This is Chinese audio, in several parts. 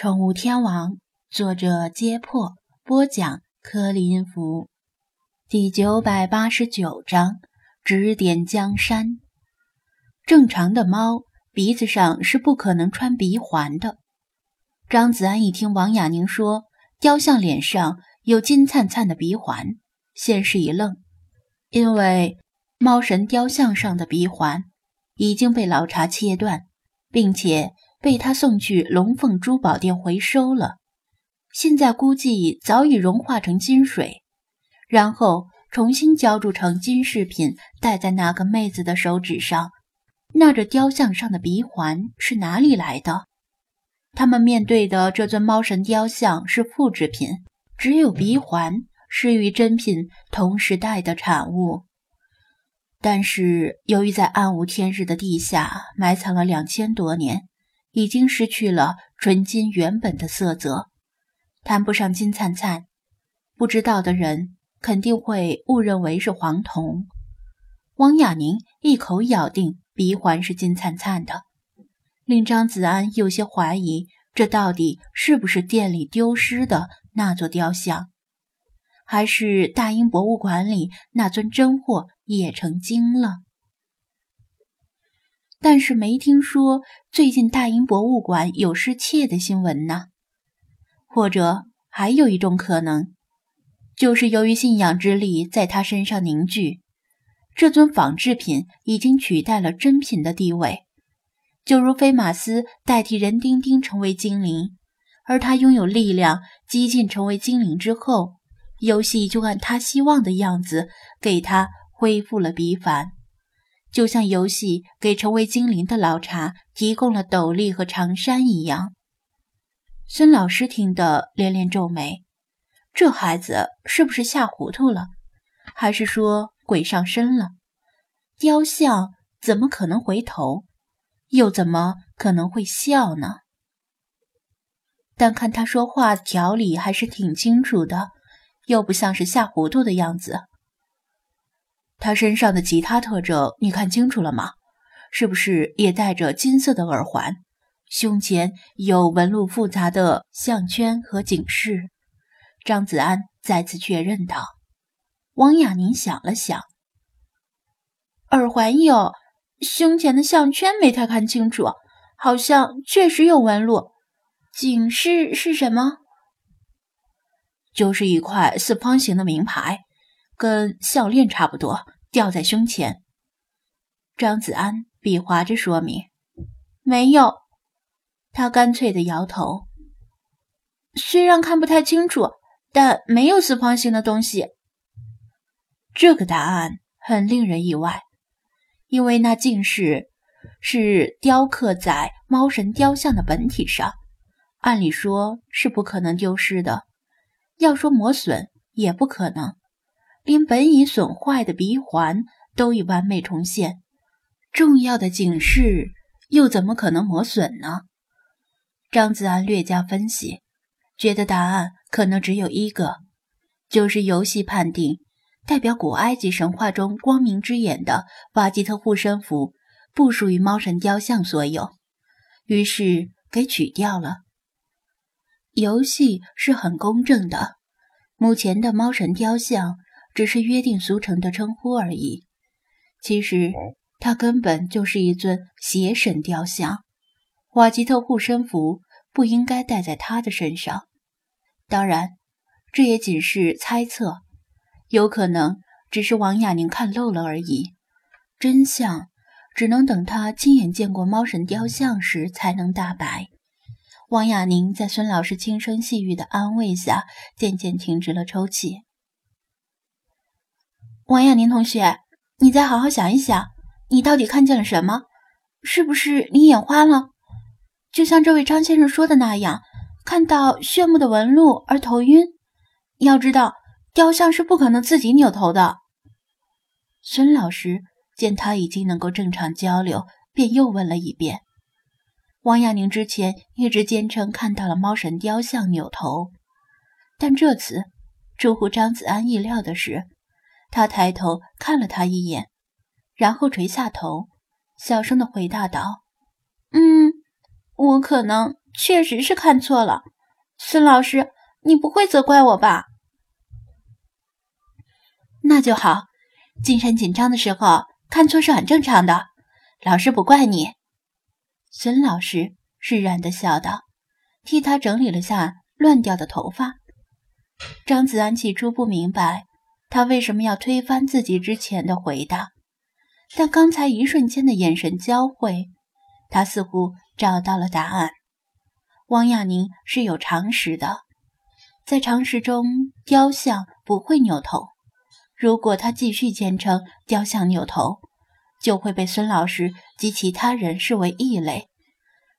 宠物天王》，作者：揭破，播讲：柯林福，第九百八十九章：指点江山。正常的猫鼻子上是不可能穿鼻环的。张子安一听王雅宁说雕像脸上有金灿灿的鼻环，先是一愣，因为猫神雕像上的鼻环已经被老茶切断，并且。被他送去龙凤珠宝店回收了，现在估计早已融化成金水，然后重新浇铸成金饰品，戴在那个妹子的手指上。那这雕像上的鼻环是哪里来的？他们面对的这尊猫神雕像是复制品，只有鼻环是与真品同时代的产物。但是由于在暗无天日的地下埋藏了两千多年。已经失去了纯金原本的色泽，谈不上金灿灿，不知道的人肯定会误认为是黄铜。王雅宁一口咬定鼻环是金灿灿的，令张子安有些怀疑，这到底是不是店里丢失的那座雕像，还是大英博物馆里那尊真货也成精了？但是没听说最近大英博物馆有失窃的新闻呢。或者还有一种可能，就是由于信仰之力在他身上凝聚，这尊仿制品已经取代了真品的地位。就如菲马斯代替人丁丁成为精灵，而他拥有力量，激进成为精灵之后，游戏就按他希望的样子给他恢复了鼻环。就像游戏给成为精灵的老茶提供了斗笠和长衫一样，孙老师听得连连皱眉：这孩子是不是吓糊涂了，还是说鬼上身了？雕像怎么可能回头，又怎么可能会笑呢？但看他说话条理还是挺清楚的，又不像是吓糊涂的样子。他身上的其他特征你看清楚了吗？是不是也戴着金色的耳环？胸前有纹路复杂的项圈和警示？张子安再次确认道。王雅宁想了想，耳环有，胸前的项圈没太看清楚，好像确实有纹路。警示是什么？就是一块四方形的名牌。跟项链差不多，吊在胸前。张子安比划着说明：“没有。”他干脆的摇头。虽然看不太清楚，但没有四方形的东西。这个答案很令人意外，因为那竟是是雕刻在猫神雕像的本体上，按理说是不可能丢失的。要说磨损，也不可能。连本已损坏的鼻环都已完美重现，重要的警示又怎么可能磨损呢？张子安略加分析，觉得答案可能只有一个，就是游戏判定代表古埃及神话中光明之眼的瓦吉特护身符不属于猫神雕像所有，于是给取掉了。游戏是很公正的，目前的猫神雕像。只是约定俗成的称呼而已。其实，它根本就是一尊邪神雕像。瓦吉特护身符不应该戴在他的身上。当然，这也仅是猜测，有可能只是王亚宁看漏了而已。真相只能等他亲眼见过猫神雕像时才能大白。王亚宁在孙老师轻声细语的安慰下，渐渐停止了抽泣。王亚宁同学，你再好好想一想，你到底看见了什么？是不是你眼花了？就像这位张先生说的那样，看到炫目的纹路而头晕。要知道，雕像是不可能自己扭头的。孙老师见他已经能够正常交流，便又问了一遍。王亚宁之前一直坚称看到了猫神雕像扭头，但这次出乎张子安意料的是。他抬头看了他一眼，然后垂下头，小声的回答道：“嗯，我可能确实是看错了。孙老师，你不会责怪我吧？那就好。精神紧张的时候看错是很正常的，老师不怪你。孙老师释然的笑道，替他整理了下乱掉的头发。张子安起初不明白他为什么要推翻自己之前的回答，但刚才一瞬间的眼神交汇，他似乎找到了答案。汪亚宁是有常识的，在常识中，雕像不会扭头。如果他继续坚称雕像扭头，就会被孙老师及其他人视为异类，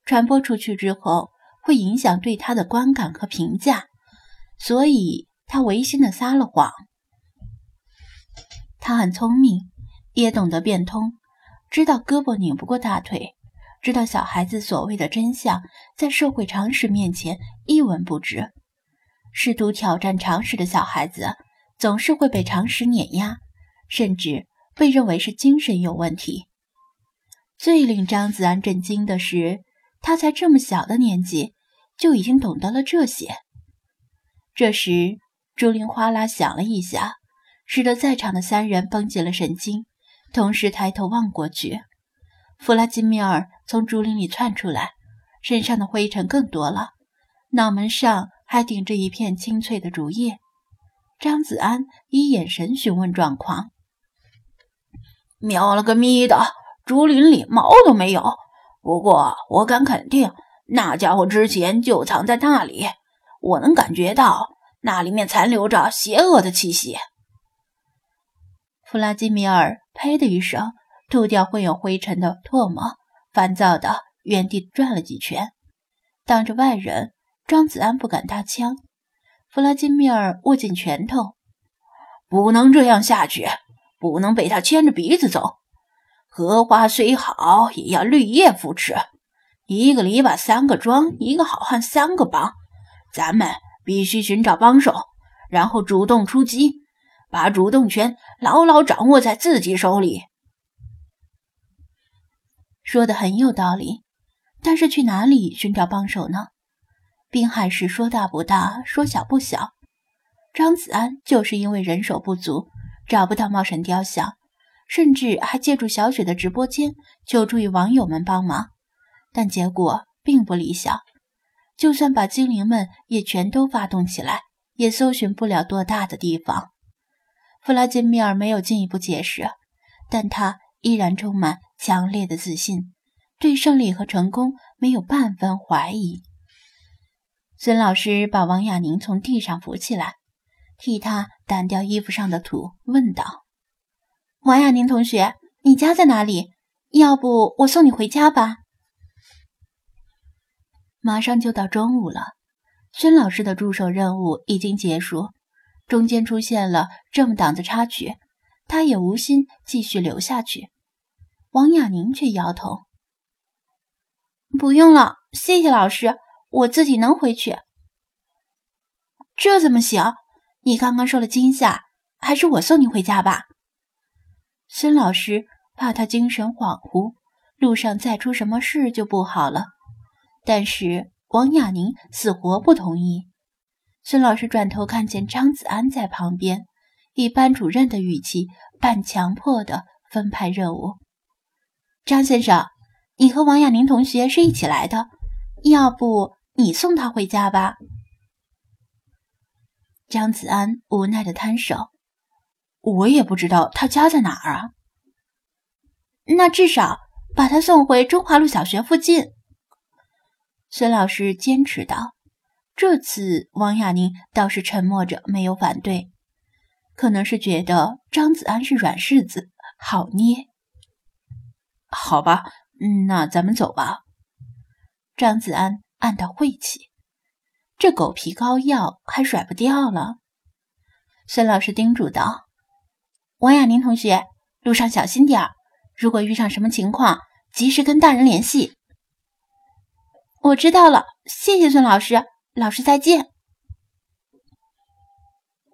传播出去之后会影响对他的观感和评价，所以他违心的撒了谎。他很聪明，也懂得变通，知道胳膊拧不过大腿，知道小孩子所谓的真相在社会常识面前一文不值，试图挑战常识的小孩子。总是会被常识碾压，甚至被认为是精神有问题。最令张子安震惊的是，他才这么小的年纪就已经懂得了这些。这时，朱玲哗啦响了一下，使得在场的三人绷紧了神经，同时抬头望过去。弗拉基米尔从竹林里窜出来，身上的灰尘更多了，脑门上还顶着一片青翠的竹叶。张子安以眼神询问状况：“喵了个咪的，竹林里毛都没有。不过我敢肯定，那家伙之前就藏在那里。我能感觉到那里面残留着邪恶的气息。”弗拉基米尔呸的一声吐掉混有灰尘的唾沫，烦躁的原地转了几圈。当着外人，张子安不敢搭腔。弗拉基米尔握紧拳头，不能这样下去，不能被他牵着鼻子走。荷花虽好，也要绿叶扶持。一个篱笆三个桩，一个好汉三个帮。咱们必须寻找帮手，然后主动出击，把主动权牢牢掌握在自己手里。说的很有道理，但是去哪里寻找帮手呢？滨海市说大不大，说小不小。张子安就是因为人手不足，找不到茂神雕像，甚至还借助小雪的直播间求助于网友们帮忙，但结果并不理想。就算把精灵们也全都发动起来，也搜寻不了多大的地方。弗拉基米尔没有进一步解释，但他依然充满强烈的自信，对胜利和成功没有半分怀疑。孙老师把王亚宁从地上扶起来，替他掸掉衣服上的土，问道：“王亚宁同学，你家在哪里？要不我送你回家吧？”马上就到中午了，孙老师的助手任务已经结束，中间出现了这么档子插曲，他也无心继续留下去。王亚宁却摇头：“不用了，谢谢老师。”我自己能回去，这怎么行？你刚刚受了惊吓，还是我送你回家吧。孙老师怕他精神恍惚，路上再出什么事就不好了。但是王亚宁死活不同意。孙老师转头看见张子安在旁边，以班主任的语气，半强迫的分派任务：“张先生，你和王亚宁同学是一起来的，要不？”你送他回家吧。张子安无奈的摊手，我也不知道他家在哪儿啊。那至少把他送回中华路小学附近。孙老师坚持道。这次王亚宁倒是沉默着，没有反对，可能是觉得张子安是软柿子，好捏。好吧，那咱们走吧。张子安。暗道晦气，这狗皮膏药还甩不掉了。孙老师叮嘱道：“王亚宁同学，路上小心点儿，如果遇上什么情况，及时跟大人联系。”我知道了，谢谢孙老师。老师再见。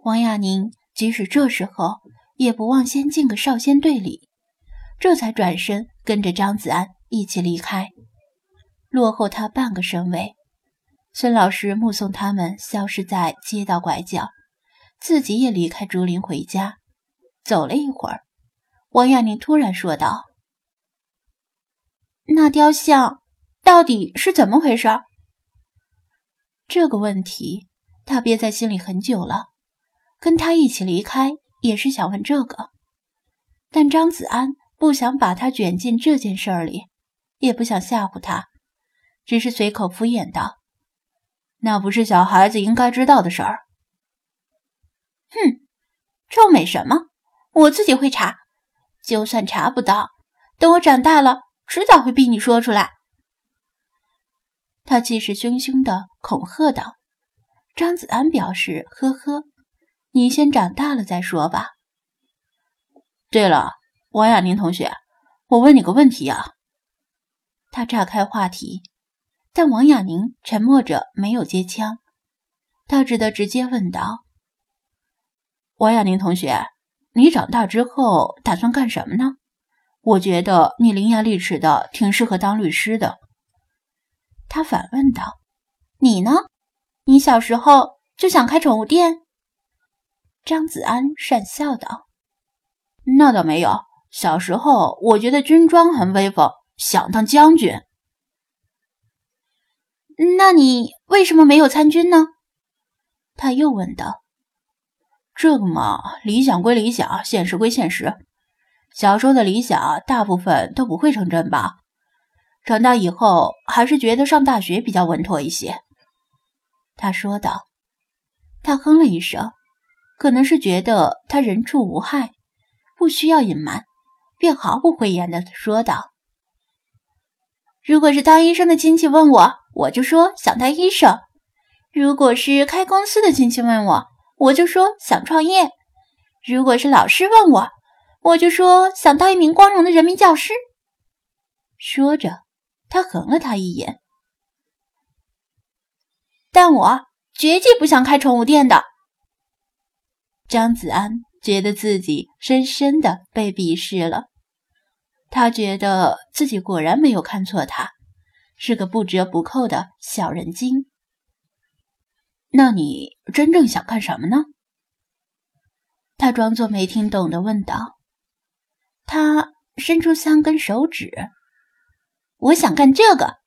王亚宁即使这时候也不忘先敬个少先队礼，这才转身跟着张子安一起离开。落后他半个身位，孙老师目送他们消失在街道拐角，自己也离开竹林回家。走了一会儿，王亚宁突然说道：“那雕像到底是怎么回事？”这个问题他憋在心里很久了。跟他一起离开也是想问这个，但张子安不想把他卷进这件事儿里，也不想吓唬他，只是随口敷衍道。那不是小孩子应该知道的事儿。哼，臭美什么？我自己会查。就算查不到，等我长大了，迟早会逼你说出来。他气势汹汹的恐吓道。张子安表示：“呵呵，你先长大了再说吧。”对了，王亚宁同学，我问你个问题啊。他岔开话题。但王亚宁沉默着，没有接枪，他只得直接问道：“王亚宁同学，你长大之后打算干什么呢？我觉得你伶牙俐齿的，挺适合当律师的。”他反问道：“你呢？你小时候就想开宠物店？”张子安讪笑道：“那倒没有，小时候我觉得军装很威风，想当将军。”那你为什么没有参军呢？他又问道。这个嘛，理想归理想，现实归现实。小时候的理想大部分都不会成真吧？长大以后还是觉得上大学比较稳妥一些。他说道。他哼了一声，可能是觉得他人畜无害，不需要隐瞒，便毫不讳言的说道：“如果是当医生的亲戚问我。”我就说想当医生，如果是开公司的亲戚问我，我就说想创业；如果是老师问我，我就说想当一名光荣的人民教师。说着，他横了他一眼。但我绝对不想开宠物店的。张子安觉得自己深深的被鄙视了，他觉得自己果然没有看错他。是个不折不扣的小人精。那你真正想干什么呢？他装作没听懂的问道。他伸出三根手指。我想干这个。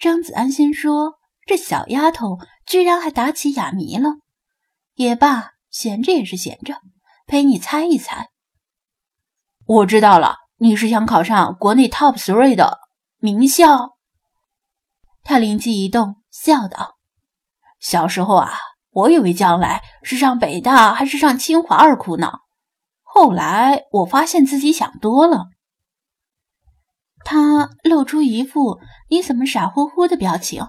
张子安心说：“这小丫头居然还打起哑谜了。”也罢，闲着也是闲着，陪你猜一猜。我知道了，你是想考上国内 top three 的。名校，他灵机一动，笑道：“小时候啊，我以为将来是上北大还是上清华而苦恼，后来我发现自己想多了。”他露出一副“你怎么傻乎乎”的表情，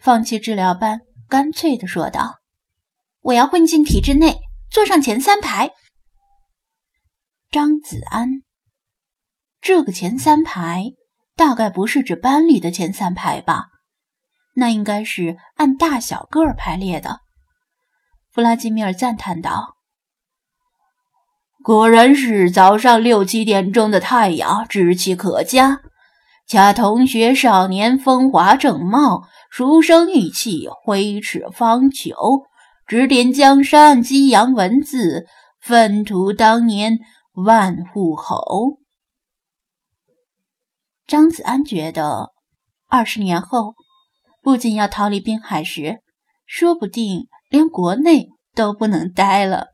放弃治疗班，干脆的说道：“我要混进体制内，坐上前三排。”张子安，这个前三排。大概不是指班里的前三排吧？那应该是按大小个儿排列的。弗拉基米尔赞叹道：“果然是早上六七点钟的太阳，志气可嘉。贾同学少年风华正茂，书生意气，挥斥方遒，指点江山，激扬文字，粪土当年万户侯。”张子安觉得，二十年后，不仅要逃离滨海市，说不定连国内都不能待了。